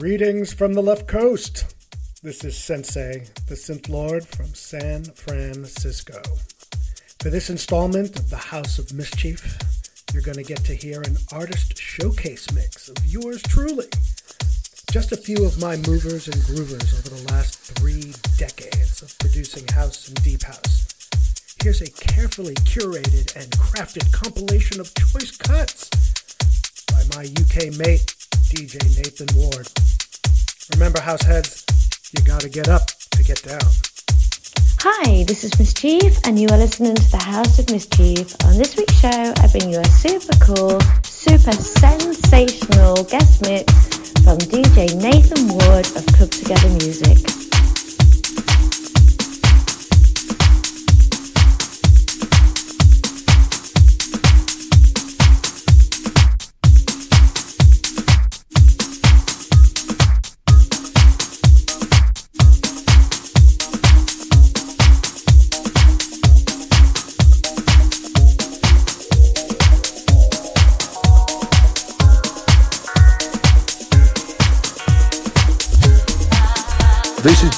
Greetings from the left coast. This is Sensei, the Synth Lord from San Francisco. For this installment of the House of Miss Chief, you're going to get to hear an artist showcase mix of yours truly. Just a few of my movers and groovers over the last three decades of producing house and deep house. Here's a carefully curated and crafted compilation of choice cuts by my UK mate, DJ Nathan Ward. Remember, house heads, you gotta get up to get down. Hi, this is Miss Chief, and you are listening to the House of Miss Chief. On this week's show, I bring you a super cool, super sensational guest mix from DJ Nathan Ward of Club Together Music.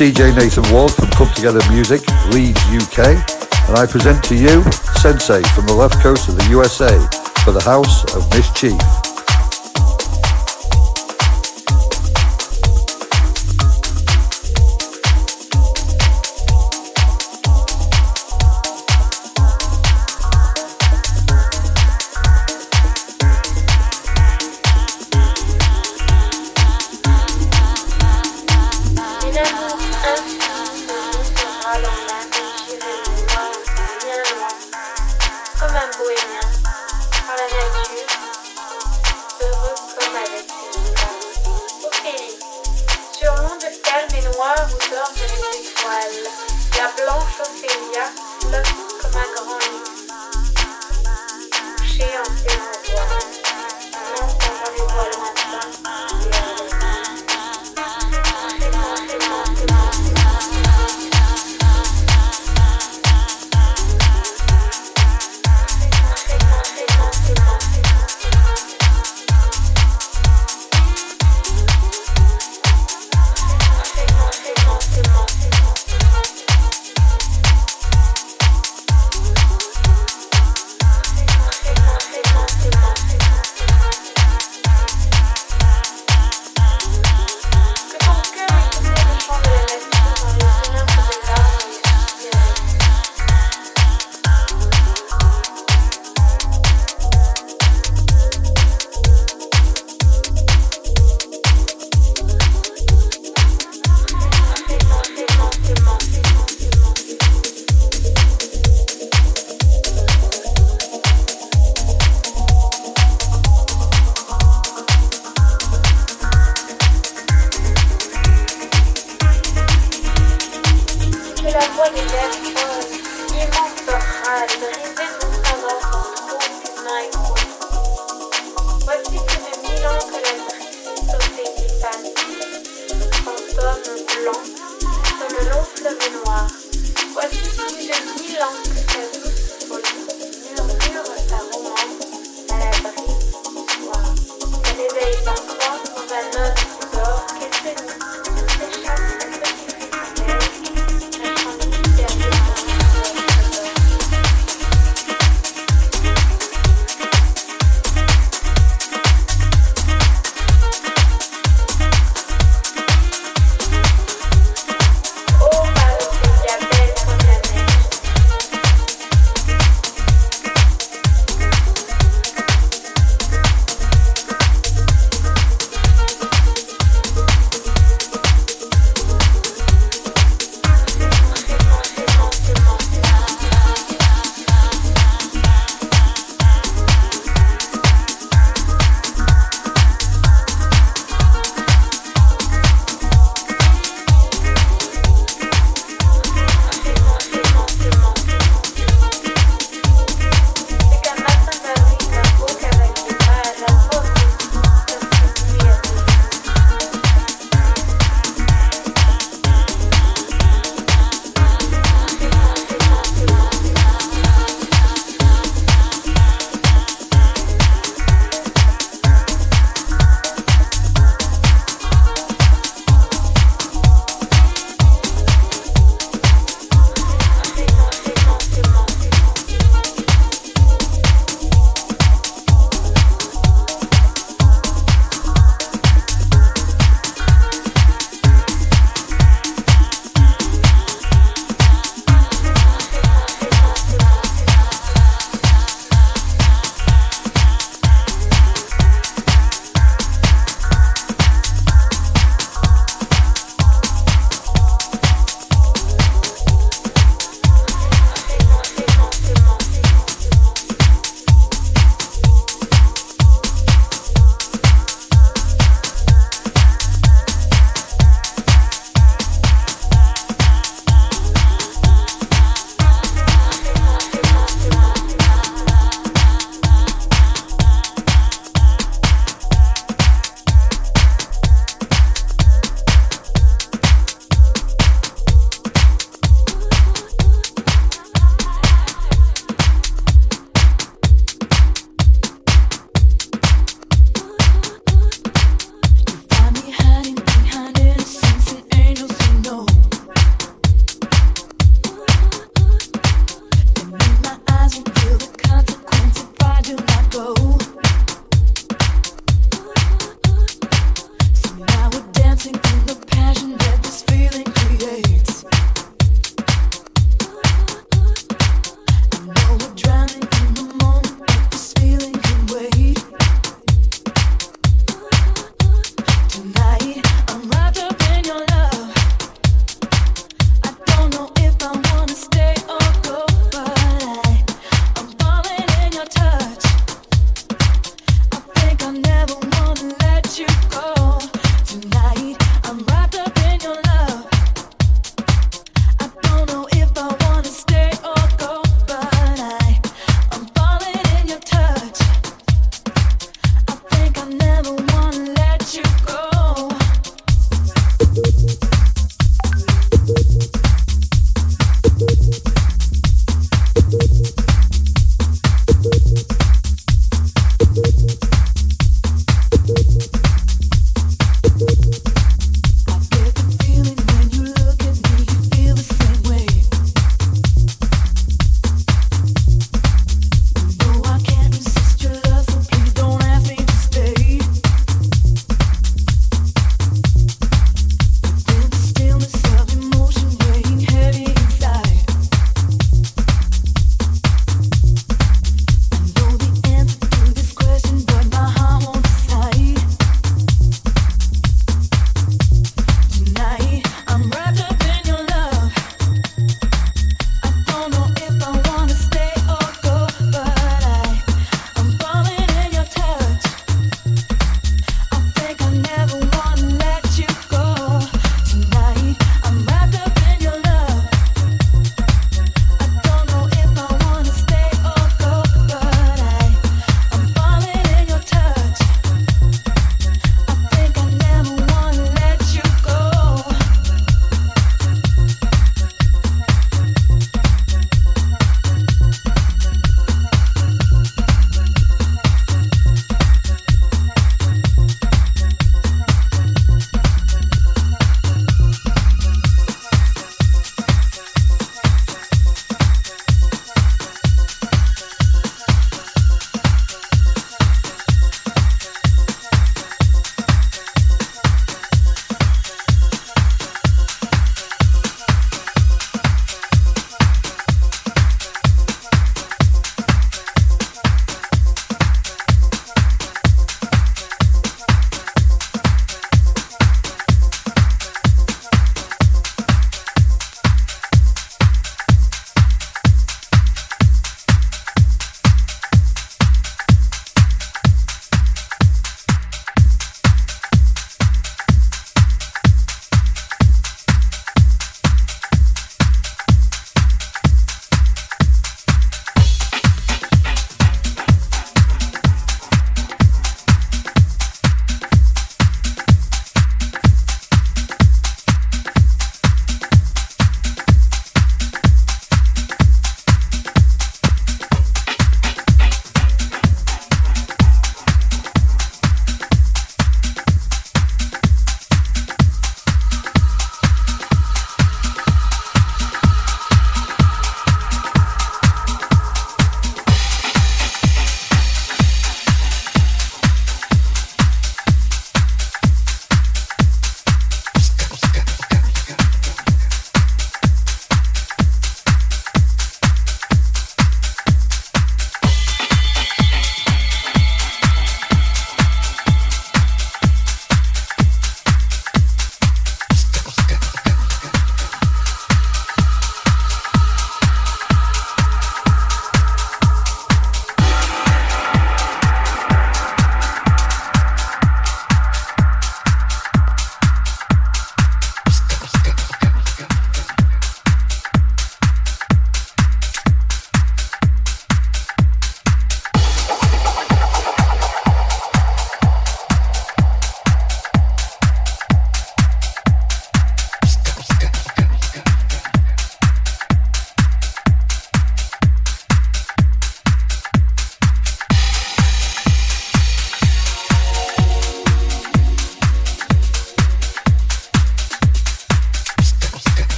DJ Nathan Ward from Come Together Music, Leeds, UK, and I present to you Sensei from the left coast of the USA for the House of Miss Chief.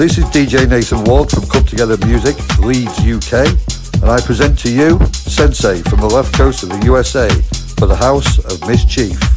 This is DJ Nathan Ward from Come Together Music, Leeds, UK, and I present to you Sensei from the left coast of the USA for the House of Miss Chief.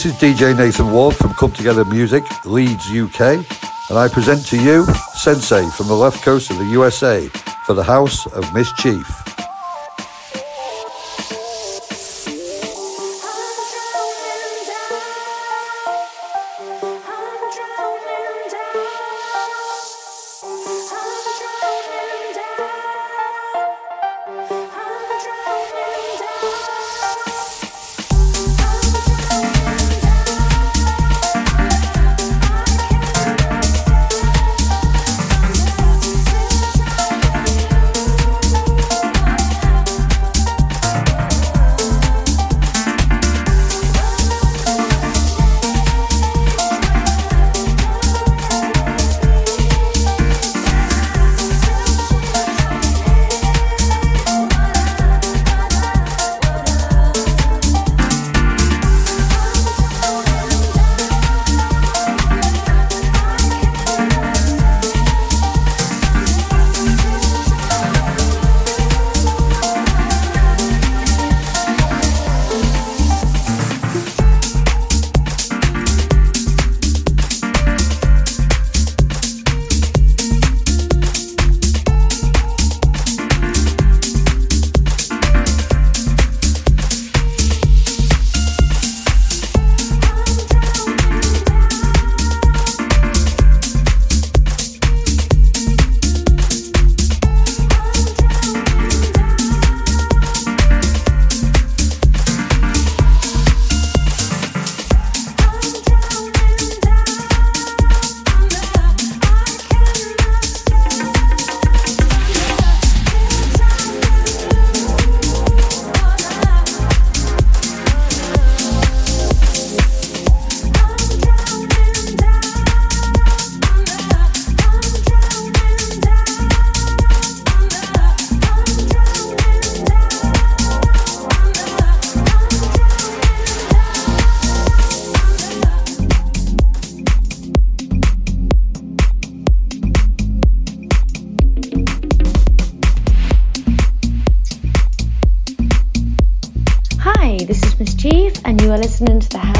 This is DJ Nathan Ward from Club Together Music, Leeds, UK, and I present to you Sensei from the left coast of the USA for the House of Miss Chief.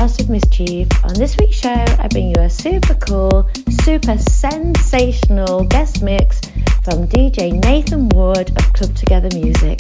House of Miss Chief. On this week's show, I bring you a super cool, super sensational guest mix from DJ Nathan Ward of Club Together Music.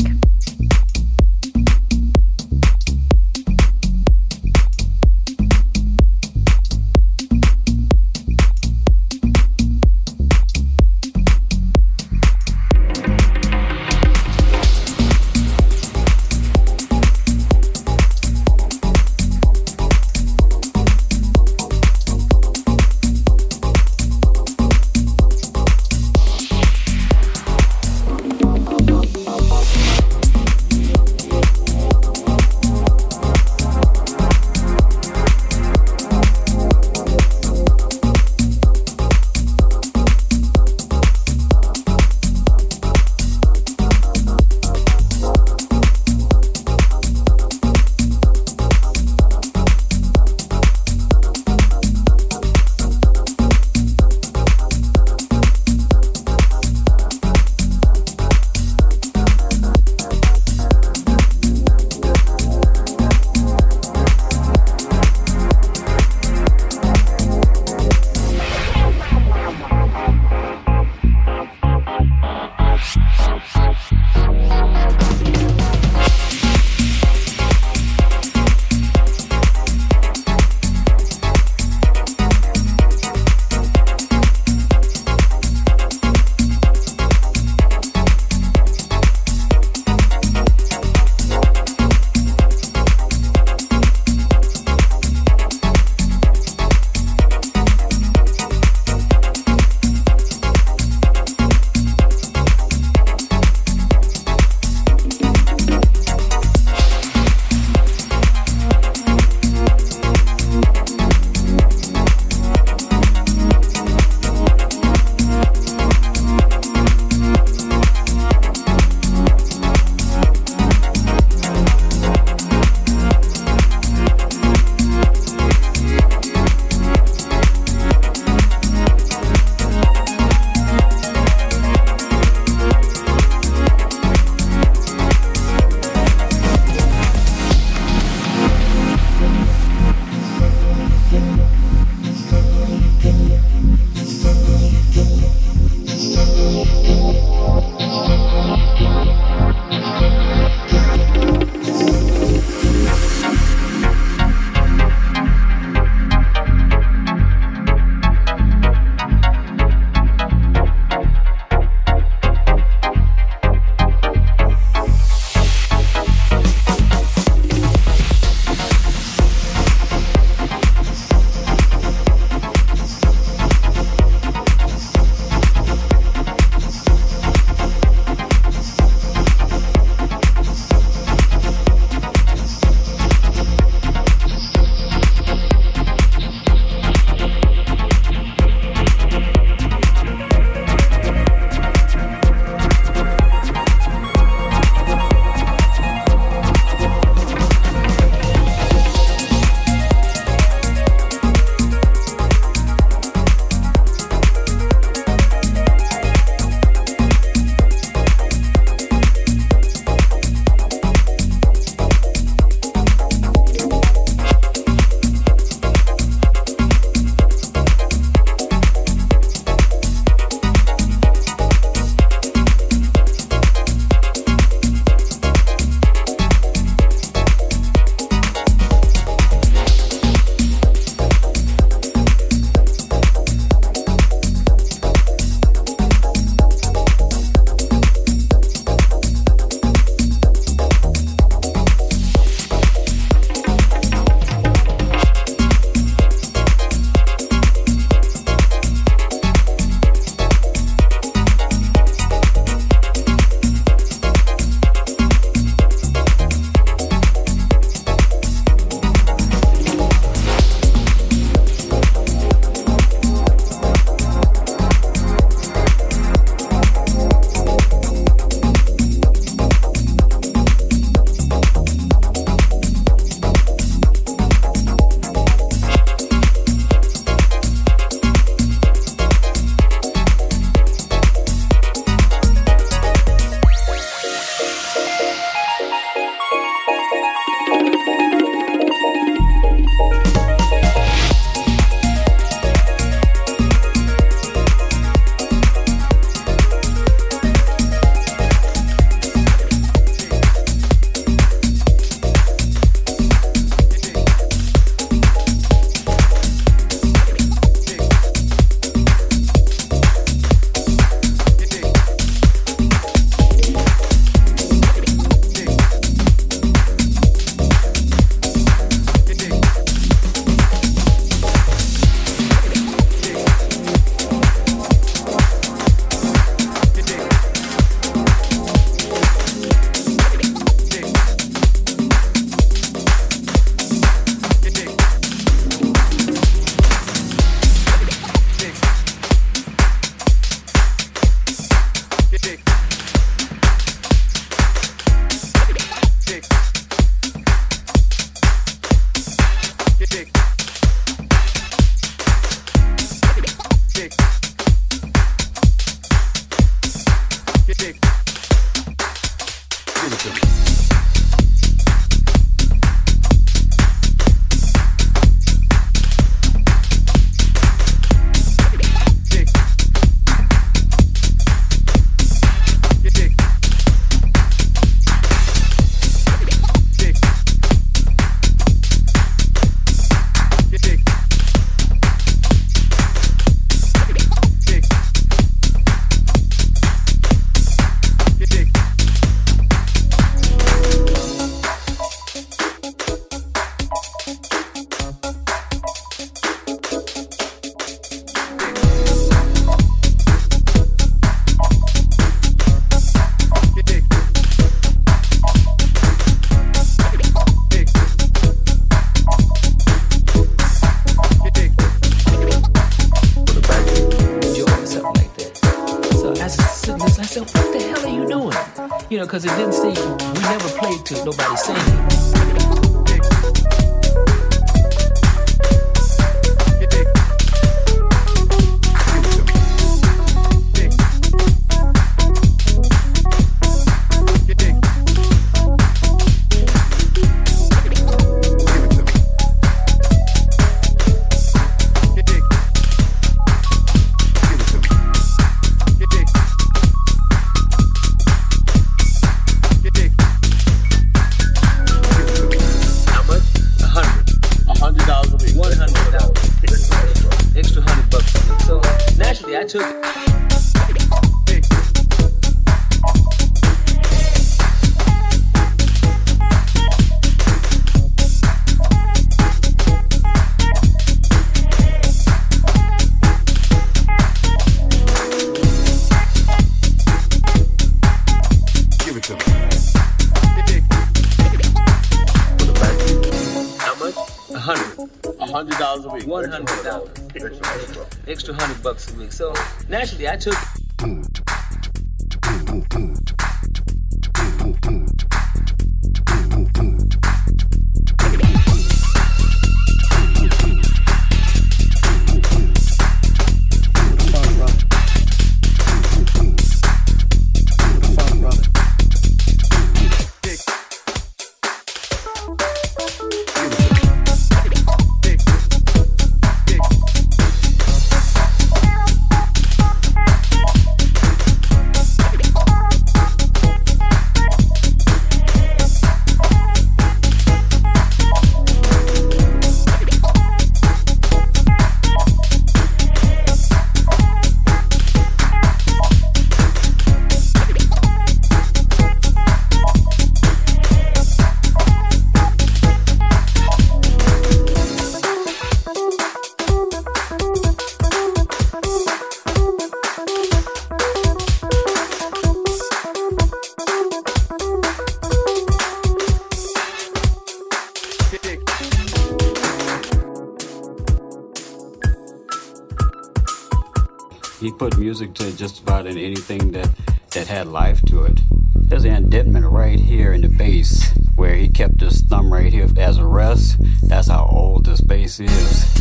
He put music to just about anything that, that had life to it. There's an indentment right here in the bass where he kept his thumb right here as a rest. That's how old this bass is.